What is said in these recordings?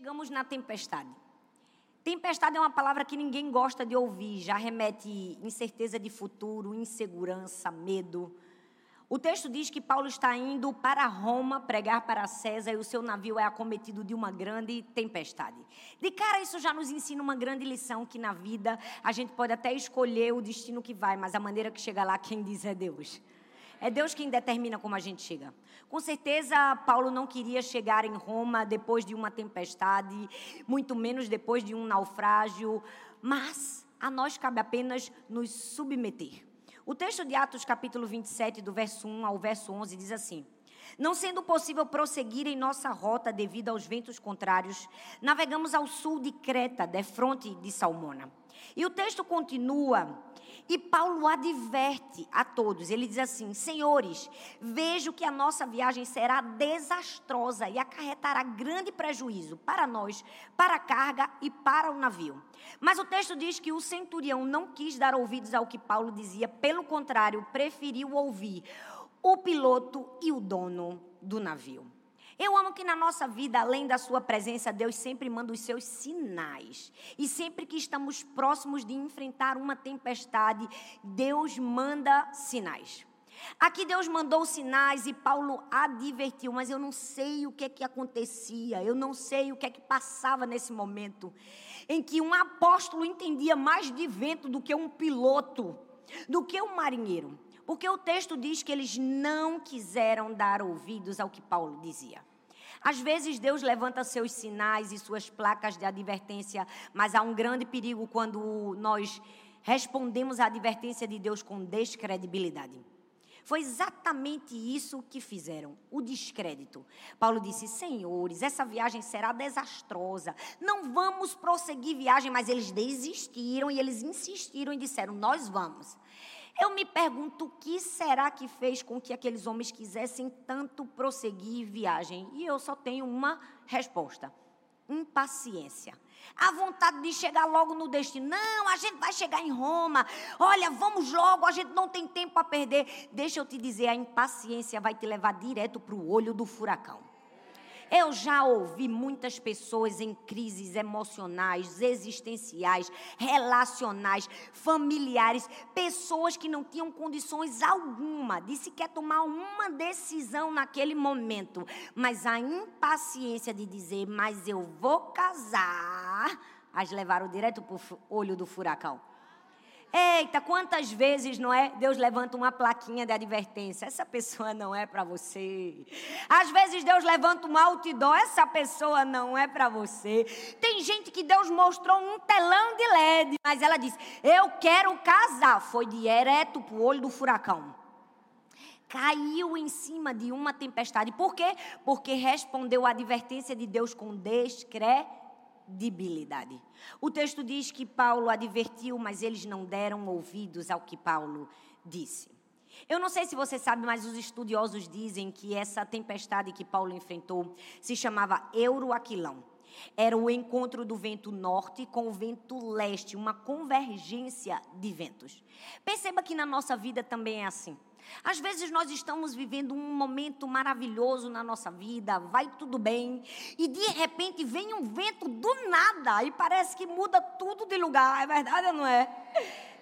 chegamos na tempestade. Tempestade é uma palavra que ninguém gosta de ouvir, já remete incerteza de futuro, insegurança, medo. O texto diz que Paulo está indo para Roma pregar para César e o seu navio é acometido de uma grande tempestade. De cara, isso já nos ensina uma grande lição: que na vida a gente pode até escolher o destino que vai, mas a maneira que chega lá, quem diz é Deus. É Deus quem determina como a gente chega. Com certeza, Paulo não queria chegar em Roma depois de uma tempestade, muito menos depois de um naufrágio, mas a nós cabe apenas nos submeter. O texto de Atos, capítulo 27, do verso 1 ao verso 11, diz assim: não sendo possível prosseguir em nossa rota devido aos ventos contrários, navegamos ao sul de Creta, defronte de Salmona. E o texto continua e Paulo adverte a todos. Ele diz assim: Senhores, vejo que a nossa viagem será desastrosa e acarretará grande prejuízo para nós, para a carga e para o navio. Mas o texto diz que o centurião não quis dar ouvidos ao que Paulo dizia, pelo contrário, preferiu ouvir o piloto e o dono do navio. Eu amo que na nossa vida, além da sua presença, Deus sempre manda os seus sinais. E sempre que estamos próximos de enfrentar uma tempestade, Deus manda sinais. Aqui Deus mandou sinais e Paulo advertiu, mas eu não sei o que é que acontecia, eu não sei o que é que passava nesse momento em que um apóstolo entendia mais de vento do que um piloto, do que um marinheiro. Porque o texto diz que eles não quiseram dar ouvidos ao que Paulo dizia. Às vezes Deus levanta seus sinais e suas placas de advertência, mas há um grande perigo quando nós respondemos à advertência de Deus com descredibilidade. Foi exatamente isso que fizeram, o descrédito. Paulo disse: Senhores, essa viagem será desastrosa. Não vamos prosseguir viagem, mas eles desistiram e eles insistiram e disseram: Nós vamos. Eu me pergunto o que será que fez com que aqueles homens quisessem tanto prosseguir viagem. E eu só tenho uma resposta: impaciência. A vontade de chegar logo no destino. Não, a gente vai chegar em Roma. Olha, vamos logo, a gente não tem tempo a perder. Deixa eu te dizer, a impaciência vai te levar direto para o olho do furacão. Eu já ouvi muitas pessoas em crises emocionais, existenciais, relacionais, familiares, pessoas que não tinham condições alguma de sequer tomar uma decisão naquele momento, mas a impaciência de dizer, mas eu vou casar, as levaram direto para o olho do furacão. Eita, quantas vezes, não é? Deus levanta uma plaquinha de advertência. Essa pessoa não é para você. Às vezes Deus levanta um outdoor. Essa pessoa não é para você. Tem gente que Deus mostrou um telão de LED, mas ela disse: Eu quero casar. Foi direto para o olho do furacão. Caiu em cima de uma tempestade. Por quê? Porque respondeu à advertência de Deus com descrédito credibilidade. O texto diz que Paulo advertiu, mas eles não deram ouvidos ao que Paulo disse. Eu não sei se você sabe, mas os estudiosos dizem que essa tempestade que Paulo enfrentou se chamava Euroaquilão. Era o encontro do vento norte com o vento leste, uma convergência de ventos. Perceba que na nossa vida também é assim. Às vezes nós estamos vivendo um momento maravilhoso na nossa vida, vai tudo bem, e de repente vem um vento do nada e parece que muda tudo de lugar. É verdade ou não é?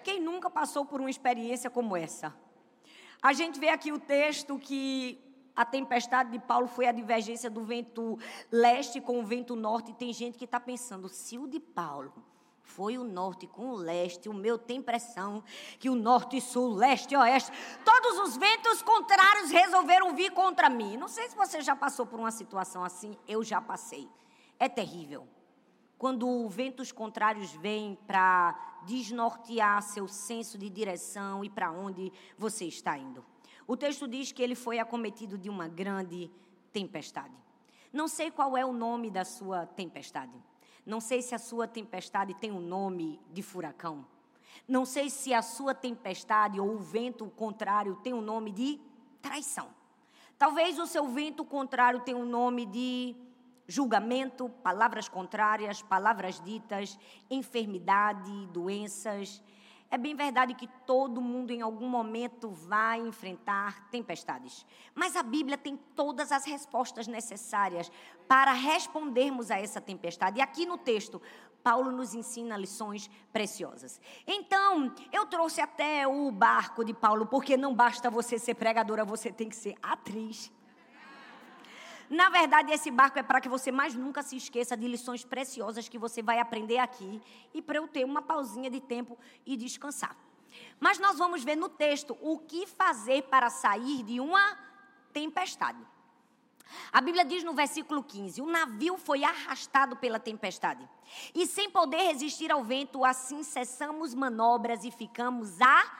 Quem nunca passou por uma experiência como essa? A gente vê aqui o texto que a tempestade de Paulo foi a divergência do vento leste com o vento norte, e tem gente que está pensando, se o de Paulo foi o norte com o leste. O meu tem impressão que o norte, sul, leste e oeste, todos os ventos contrários resolveram vir contra mim. Não sei se você já passou por uma situação assim, eu já passei. É terrível. Quando ventos contrários vêm para desnortear seu senso de direção e para onde você está indo. O texto diz que ele foi acometido de uma grande tempestade. Não sei qual é o nome da sua tempestade. Não sei se a sua tempestade tem o um nome de furacão. Não sei se a sua tempestade ou o vento contrário tem o um nome de traição. Talvez o seu vento contrário tenha o um nome de julgamento, palavras contrárias, palavras ditas, enfermidade, doenças. É bem verdade que todo mundo em algum momento vai enfrentar tempestades. Mas a Bíblia tem todas as respostas necessárias para respondermos a essa tempestade. E aqui no texto, Paulo nos ensina lições preciosas. Então, eu trouxe até o barco de Paulo, porque não basta você ser pregadora, você tem que ser atriz. Na verdade, esse barco é para que você mais nunca se esqueça de lições preciosas que você vai aprender aqui e para eu ter uma pausinha de tempo e descansar. Mas nós vamos ver no texto o que fazer para sair de uma tempestade. A Bíblia diz no versículo 15: O navio foi arrastado pela tempestade, e sem poder resistir ao vento, assim cessamos manobras e ficamos à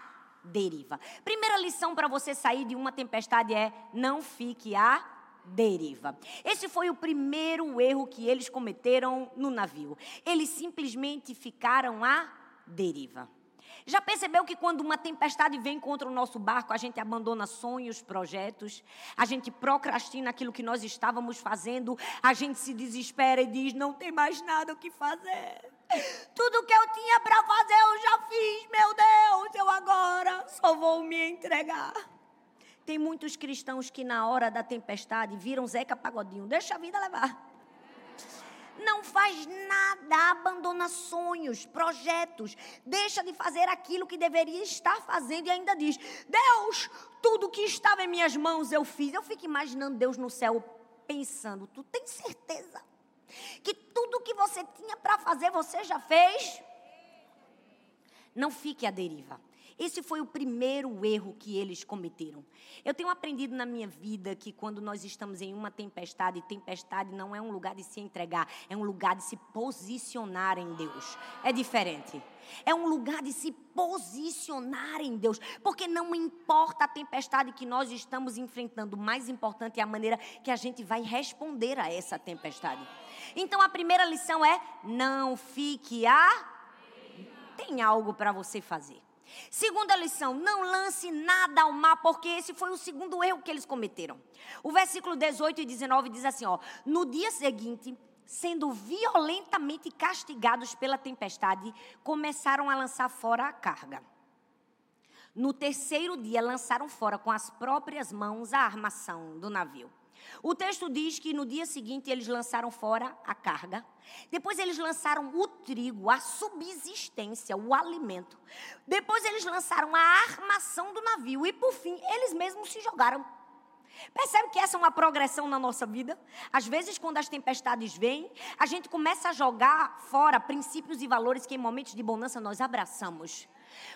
deriva. Primeira lição para você sair de uma tempestade é: não fique à deriva. Esse foi o primeiro erro que eles cometeram no navio. Eles simplesmente ficaram à deriva. Já percebeu que quando uma tempestade vem contra o nosso barco, a gente abandona sonhos, projetos, a gente procrastina aquilo que nós estávamos fazendo, a gente se desespera e diz: não tem mais nada o que fazer. Tudo que eu tinha para fazer eu já fiz, meu Deus, eu agora só vou me entregar. Tem muitos cristãos que na hora da tempestade viram Zeca Pagodinho, deixa a vida levar. Não faz nada, abandona sonhos, projetos, deixa de fazer aquilo que deveria estar fazendo e ainda diz: Deus, tudo que estava em minhas mãos eu fiz. Eu fico imaginando Deus no céu pensando: Tu tem certeza que tudo que você tinha para fazer você já fez? Não fique à deriva. Esse foi o primeiro erro que eles cometeram. Eu tenho aprendido na minha vida que quando nós estamos em uma tempestade, tempestade não é um lugar de se entregar, é um lugar de se posicionar em Deus. É diferente. É um lugar de se posicionar em Deus, porque não importa a tempestade que nós estamos enfrentando, o mais importante é a maneira que a gente vai responder a essa tempestade. Então a primeira lição é: não fique a. Tem algo para você fazer. Segunda lição, não lance nada ao mar, porque esse foi o segundo erro que eles cometeram. O versículo 18 e 19 diz assim, ó: No dia seguinte, sendo violentamente castigados pela tempestade, começaram a lançar fora a carga. No terceiro dia, lançaram fora com as próprias mãos a armação do navio. O texto diz que no dia seguinte eles lançaram fora a carga. Depois eles lançaram o trigo, a subsistência, o alimento. Depois eles lançaram a armação do navio. E por fim, eles mesmos se jogaram. Percebe que essa é uma progressão na nossa vida? Às vezes, quando as tempestades vêm, a gente começa a jogar fora princípios e valores que em momentos de bonança nós abraçamos.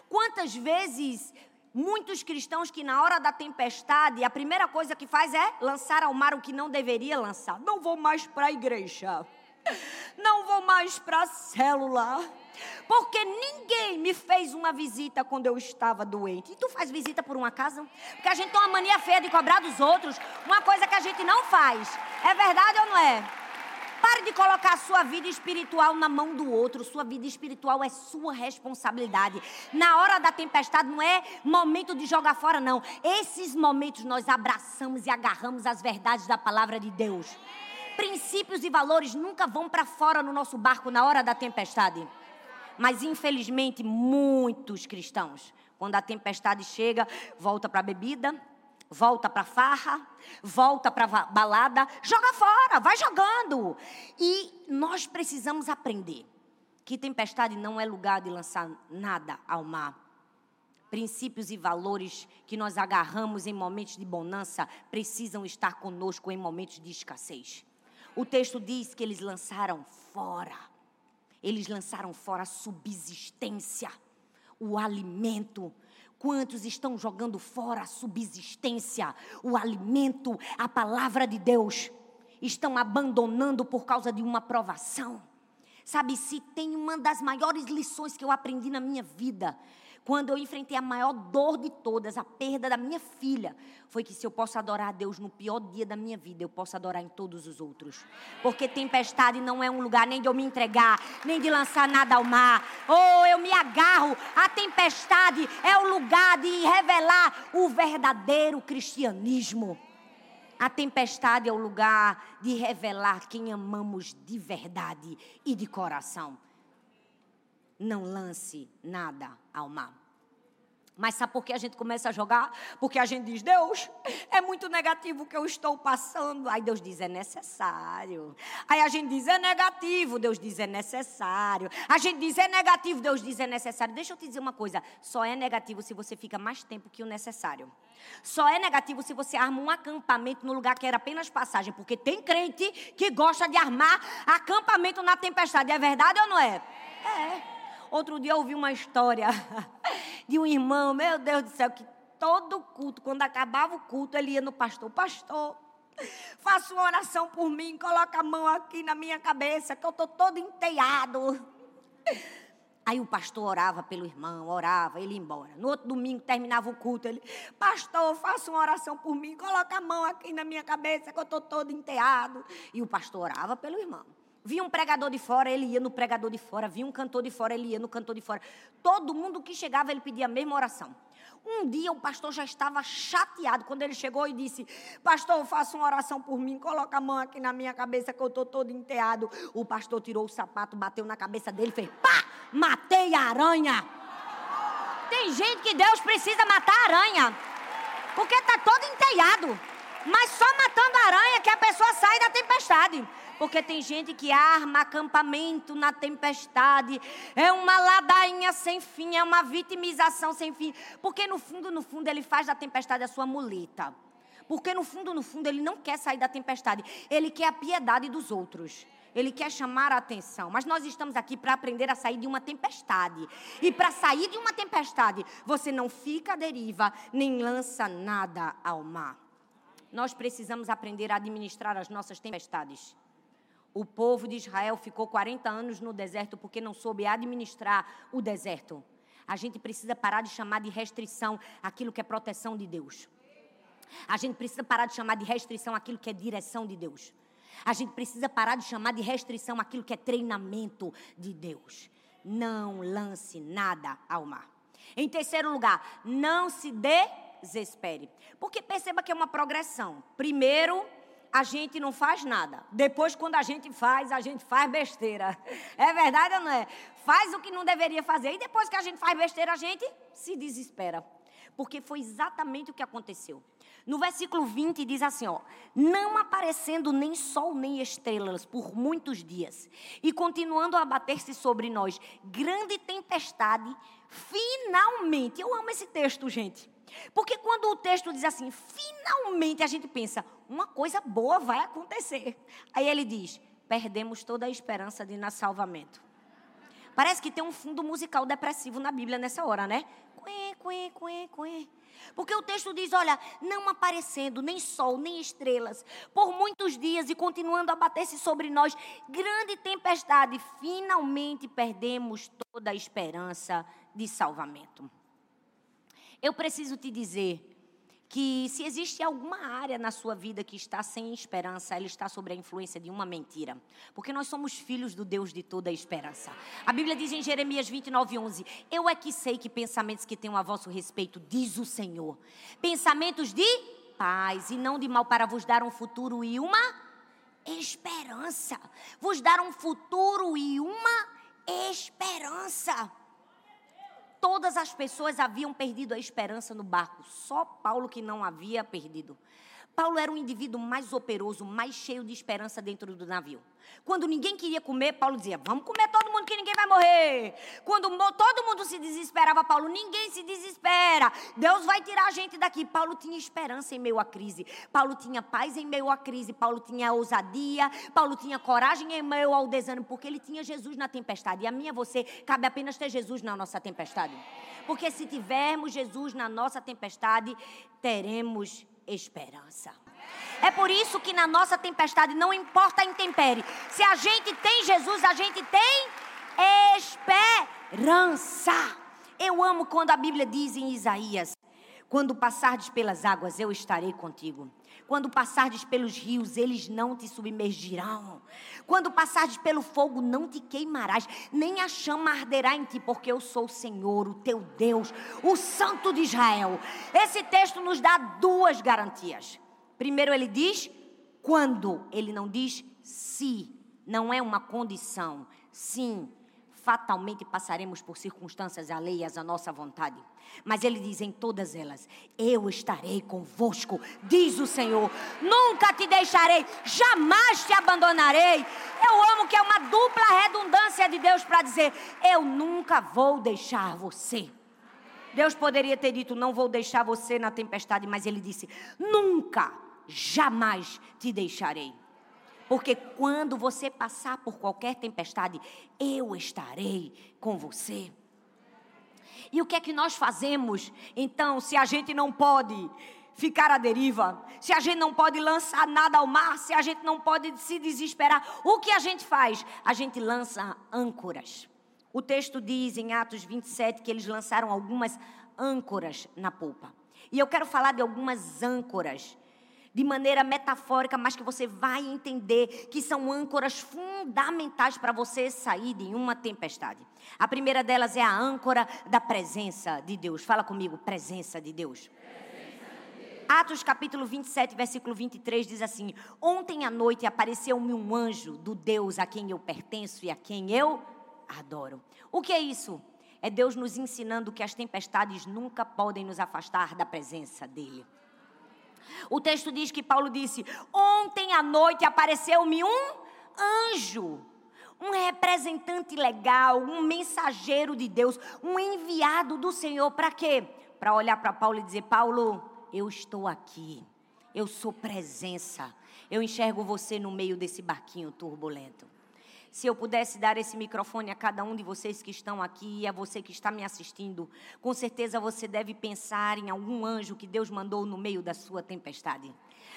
Quantas vezes muitos cristãos que na hora da tempestade, a primeira coisa que faz é lançar ao mar o que não deveria lançar. Não vou mais para a igreja. Não vou mais para a célula. Porque ninguém me fez uma visita quando eu estava doente. E tu faz visita por uma casa? Porque a gente tem uma mania feia de cobrar dos outros, uma coisa que a gente não faz. É verdade ou não é? Pare de colocar a sua vida espiritual na mão do outro. Sua vida espiritual é sua responsabilidade. Na hora da tempestade não é momento de jogar fora, não. Esses momentos nós abraçamos e agarramos as verdades da palavra de Deus. Princípios e valores nunca vão para fora no nosso barco na hora da tempestade. Mas infelizmente muitos cristãos, quando a tempestade chega, volta para a bebida, volta para farra, volta para balada, joga fora, vai jogando. E nós precisamos aprender que tempestade não é lugar de lançar nada ao mar. Princípios e valores que nós agarramos em momentos de bonança precisam estar conosco em momentos de escassez. O texto diz que eles lançaram fora. Eles lançaram fora a subsistência, o alimento, Quantos estão jogando fora a subsistência, o alimento, a palavra de Deus? Estão abandonando por causa de uma provação. Sabe, se tem uma das maiores lições que eu aprendi na minha vida, quando eu enfrentei a maior dor de todas, a perda da minha filha, foi que se eu posso adorar a Deus no pior dia da minha vida, eu posso adorar em todos os outros. Porque tempestade não é um lugar nem de eu me entregar, nem de lançar nada ao mar. Ou oh, eu me agarro. A tempestade é o lugar de revelar o verdadeiro cristianismo. A tempestade é o lugar de revelar quem amamos de verdade e de coração. não lance nada ao mar. Mas sabe por que a gente começa a jogar? Porque a gente diz, Deus, é muito negativo o que eu estou passando. Aí Deus diz, é necessário. Aí a gente diz, é negativo. Deus diz, é necessário. A gente diz, é negativo. Deus diz, é necessário. Deixa eu te dizer uma coisa: só é negativo se você fica mais tempo que o necessário. Só é negativo se você arma um acampamento no lugar que era apenas passagem. Porque tem crente que gosta de armar acampamento na tempestade. É verdade ou não é? É. Outro dia eu ouvi uma história de um irmão, meu Deus do céu, que todo culto, quando acabava o culto, ele ia no pastor. Pastor, faça uma oração por mim, coloca a mão aqui na minha cabeça, que eu estou todo enteado. Aí o pastor orava pelo irmão, orava, ele ia embora. No outro domingo terminava o culto, ele, pastor, faça uma oração por mim, coloca a mão aqui na minha cabeça, que eu estou todo enteado. E o pastor orava pelo irmão. Via um pregador de fora, ele ia no pregador de fora. Via um cantor de fora, ele ia no cantor de fora. Todo mundo que chegava, ele pedia a mesma oração. Um dia o pastor já estava chateado quando ele chegou e disse: Pastor, faça uma oração por mim, coloca a mão aqui na minha cabeça que eu estou todo enteado. O pastor tirou o sapato, bateu na cabeça dele fez: Pá! Matei a aranha. Tem gente que Deus precisa matar a aranha, porque está todo enteado. Mas só matando a aranha que a pessoa sai da tempestade. Porque tem gente que arma acampamento na tempestade. É uma ladainha sem fim, é uma vitimização sem fim. Porque no fundo, no fundo, ele faz da tempestade a sua muleta. Porque no fundo, no fundo, ele não quer sair da tempestade. Ele quer a piedade dos outros. Ele quer chamar a atenção. Mas nós estamos aqui para aprender a sair de uma tempestade. E para sair de uma tempestade, você não fica à deriva, nem lança nada ao mar. Nós precisamos aprender a administrar as nossas tempestades. O povo de Israel ficou 40 anos no deserto porque não soube administrar o deserto. A gente precisa parar de chamar de restrição aquilo que é proteção de Deus. A gente precisa parar de chamar de restrição aquilo que é direção de Deus. A gente precisa parar de chamar de restrição aquilo que é treinamento de Deus. Não lance nada ao mar. Em terceiro lugar, não se desespere. Porque perceba que é uma progressão. Primeiro, a gente não faz nada. Depois, quando a gente faz, a gente faz besteira. É verdade ou não é? Faz o que não deveria fazer. E depois que a gente faz besteira, a gente se desespera. Porque foi exatamente o que aconteceu. No versículo 20 diz assim, ó: "Não aparecendo nem sol nem estrelas por muitos dias, e continuando a bater-se sobre nós grande tempestade, finalmente". Eu amo esse texto, gente. Porque quando o texto diz assim, finalmente a gente pensa, uma coisa boa vai acontecer. Aí ele diz, perdemos toda a esperança de na salvamento. Parece que tem um fundo musical depressivo na Bíblia nessa hora, né? Quê, quê, quê, quê. Porque o texto diz: olha, não aparecendo nem sol, nem estrelas, por muitos dias e continuando a bater-se sobre nós, grande tempestade, finalmente perdemos toda a esperança de salvamento. Eu preciso te dizer que se existe alguma área na sua vida que está sem esperança, ela está sob a influência de uma mentira. Porque nós somos filhos do Deus de toda a esperança. A Bíblia diz em Jeremias 29, 11: Eu é que sei que pensamentos que tenho a vosso respeito, diz o Senhor. Pensamentos de paz e não de mal, para vos dar um futuro e uma esperança. Vos dar um futuro e uma esperança. Todas as pessoas haviam perdido a esperança no barco, só Paulo que não havia perdido. Paulo era um indivíduo mais operoso, mais cheio de esperança dentro do navio. Quando ninguém queria comer, Paulo dizia: Vamos comer todo mundo que ninguém vai morrer. Quando todo mundo se desesperava, Paulo: Ninguém se desespera. Deus vai tirar a gente daqui. Paulo tinha esperança em meio à crise. Paulo tinha paz em meio à crise. Paulo tinha ousadia. Paulo tinha coragem em meio ao desânimo, porque ele tinha Jesus na tempestade. E a minha, você, cabe apenas ter Jesus na nossa tempestade. Porque se tivermos Jesus na nossa tempestade, teremos esperança. É por isso que na nossa tempestade não importa a intempérie. Se a gente tem Jesus, a gente tem esperança. Eu amo quando a Bíblia diz em Isaías: Quando passardes pelas águas, eu estarei contigo. Quando passardes pelos rios, eles não te submergirão. Quando passardes pelo fogo, não te queimarás, nem a chama arderá em ti, porque eu sou o Senhor, o teu Deus, o Santo de Israel. Esse texto nos dá duas garantias. Primeiro, ele diz quando, ele não diz se, não é uma condição. Sim, fatalmente passaremos por circunstâncias alheias à nossa vontade. Mas ele diz em todas elas: Eu estarei convosco, diz o Senhor. Nunca te deixarei, jamais te abandonarei. Eu amo que é uma dupla redundância de Deus para dizer: Eu nunca vou deixar você. Deus poderia ter dito: Não vou deixar você na tempestade, mas ele disse: Nunca, jamais te deixarei. Porque quando você passar por qualquer tempestade, eu estarei com você. E o que é que nós fazemos, então, se a gente não pode ficar à deriva, se a gente não pode lançar nada ao mar, se a gente não pode se desesperar, o que a gente faz? A gente lança âncoras. O texto diz em Atos 27 que eles lançaram algumas âncoras na polpa. E eu quero falar de algumas âncoras de maneira metafórica, mas que você vai entender que são âncoras fundamentais para você sair de uma tempestade. A primeira delas é a âncora da presença de Deus. Fala comigo, presença de Deus. Atos capítulo 27, versículo 23 diz assim: Ontem à noite apareceu-me um anjo do Deus a quem eu pertenço e a quem eu adoro. O que é isso? É Deus nos ensinando que as tempestades nunca podem nos afastar da presença dEle. O texto diz que Paulo disse: Ontem à noite apareceu-me um anjo, um representante legal, um mensageiro de Deus, um enviado do Senhor. Para quê? Para olhar para Paulo e dizer: Paulo, eu estou aqui, eu sou presença, eu enxergo você no meio desse barquinho turbulento. Se eu pudesse dar esse microfone a cada um de vocês que estão aqui e a você que está me assistindo, com certeza você deve pensar em algum anjo que Deus mandou no meio da sua tempestade.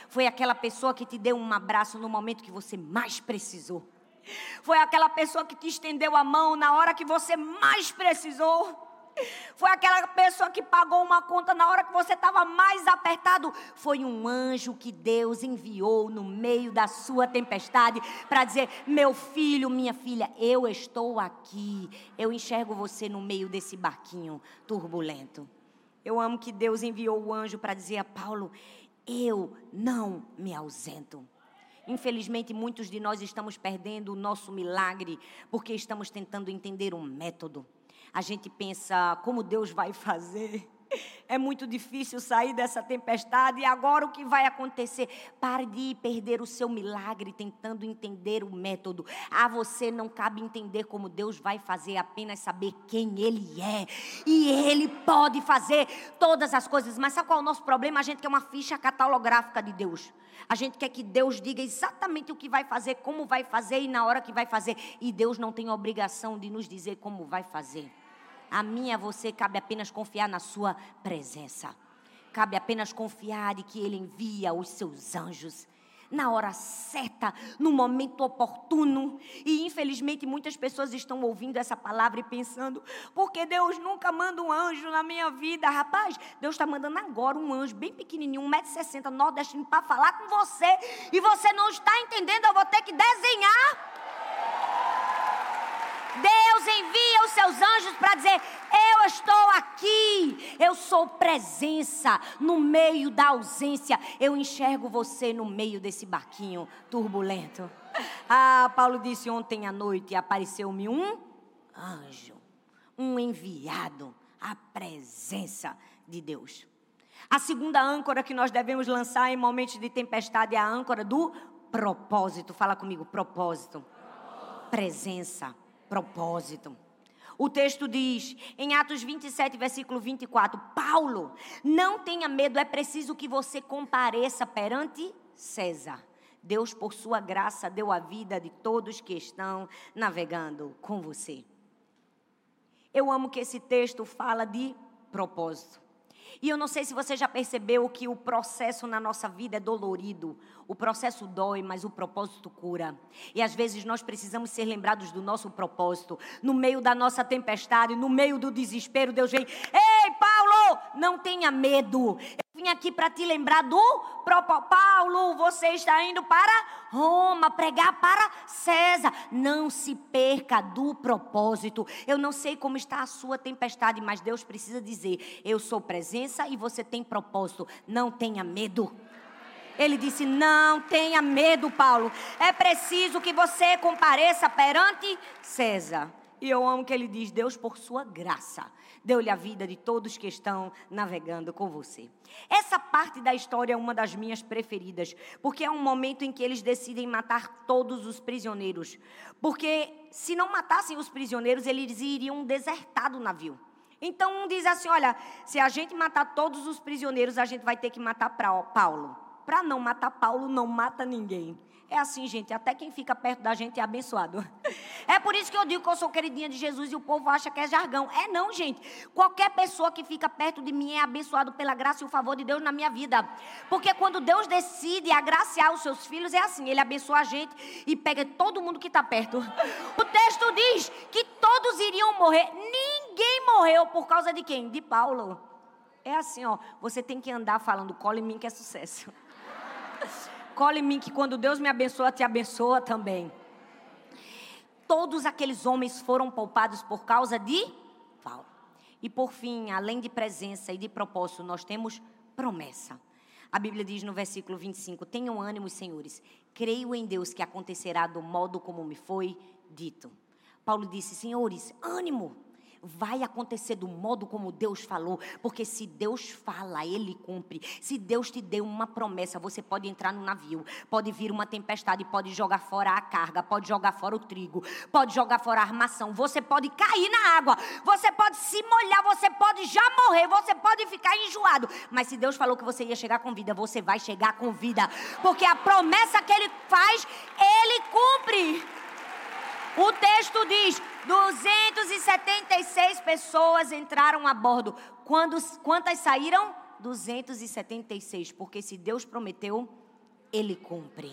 Foi aquela pessoa que te deu um abraço no momento que você mais precisou. Foi aquela pessoa que te estendeu a mão na hora que você mais precisou. Foi aquela pessoa que pagou uma conta na hora que você estava mais apertado. Foi um anjo que Deus enviou no meio da sua tempestade para dizer: Meu filho, minha filha, eu estou aqui. Eu enxergo você no meio desse barquinho turbulento. Eu amo que Deus enviou o anjo para dizer a Paulo: Eu não me ausento. Infelizmente, muitos de nós estamos perdendo o nosso milagre porque estamos tentando entender um método a gente pensa como Deus vai fazer. É muito difícil sair dessa tempestade. E agora o que vai acontecer? Pare de perder o seu milagre tentando entender o método. A você não cabe entender como Deus vai fazer, apenas saber quem Ele é. E Ele pode fazer todas as coisas. Mas sabe qual é o nosso problema? A gente quer uma ficha catalográfica de Deus. A gente quer que Deus diga exatamente o que vai fazer, como vai fazer e na hora que vai fazer. E Deus não tem obrigação de nos dizer como vai fazer. A mim a você cabe apenas confiar na sua presença. Cabe apenas confiar de que Ele envia os seus anjos na hora certa, no momento oportuno. E infelizmente muitas pessoas estão ouvindo essa palavra e pensando: porque Deus nunca manda um anjo na minha vida? Rapaz, Deus está mandando agora um anjo bem pequenininho, 1,60m, nordestino, para falar com você. E você não está entendendo, eu vou ter que desenhar. Envia os seus anjos para dizer: Eu estou aqui, eu sou presença no meio da ausência. Eu enxergo você no meio desse barquinho turbulento. Ah, Paulo disse ontem à noite: apareceu-me um anjo, um enviado, a presença de Deus. A segunda âncora que nós devemos lançar em momentos de tempestade é a âncora do propósito. Fala comigo, propósito. propósito. Presença propósito. O texto diz, em Atos 27, versículo 24: Paulo, não tenha medo, é preciso que você compareça perante César. Deus, por sua graça, deu a vida de todos que estão navegando com você. Eu amo que esse texto fala de propósito. E eu não sei se você já percebeu que o processo na nossa vida é dolorido. O processo dói, mas o propósito cura. E às vezes nós precisamos ser lembrados do nosso propósito. No meio da nossa tempestade, no meio do desespero, Deus vem: Ei, Paulo, não tenha medo. Eu vim aqui para te lembrar do. Paulo, você está indo para Roma pregar para César. Não se perca do propósito. Eu não sei como está a sua tempestade, mas Deus precisa dizer: Eu sou presença e você tem propósito. Não tenha medo. Ele disse: Não tenha medo, Paulo. É preciso que você compareça perante César. E eu amo que ele diz: Deus, por sua graça, deu-lhe a vida de todos que estão navegando com você. Essa parte da história é uma das minhas preferidas, porque é um momento em que eles decidem matar todos os prisioneiros. Porque se não matassem os prisioneiros, eles iriam desertar do navio. Então um diz assim: olha, se a gente matar todos os prisioneiros, a gente vai ter que matar Paulo. Para não matar Paulo, não mata ninguém. É assim, gente, até quem fica perto da gente é abençoado. É por isso que eu digo que eu sou queridinha de Jesus e o povo acha que é jargão. É não, gente. Qualquer pessoa que fica perto de mim é abençoado pela graça e o favor de Deus na minha vida. Porque quando Deus decide agraciar os seus filhos, é assim: Ele abençoa a gente e pega todo mundo que está perto. O texto diz que todos iriam morrer. Ninguém morreu por causa de quem? De Paulo. É assim, ó. Você tem que andar falando, cola em mim que é sucesso. Cola em mim que quando Deus me abençoa, te abençoa também. Todos aqueles homens foram poupados por causa de Paulo. E por fim, além de presença e de propósito, nós temos promessa. A Bíblia diz no versículo 25: Tenham ânimo, senhores, creio em Deus que acontecerá do modo como me foi dito. Paulo disse: Senhores, ânimo vai acontecer do modo como Deus falou, porque se Deus fala, Ele cumpre. Se Deus te deu uma promessa, você pode entrar no navio, pode vir uma tempestade, pode jogar fora a carga, pode jogar fora o trigo, pode jogar fora a armação, você pode cair na água, você pode se molhar, você pode já morrer, você pode ficar enjoado. Mas se Deus falou que você ia chegar com vida, você vai chegar com vida, porque a promessa que Ele faz, Ele cumpre. O texto diz: 276 pessoas entraram a bordo. Quantas saíram? 276. Porque se Deus prometeu, Ele cumpre.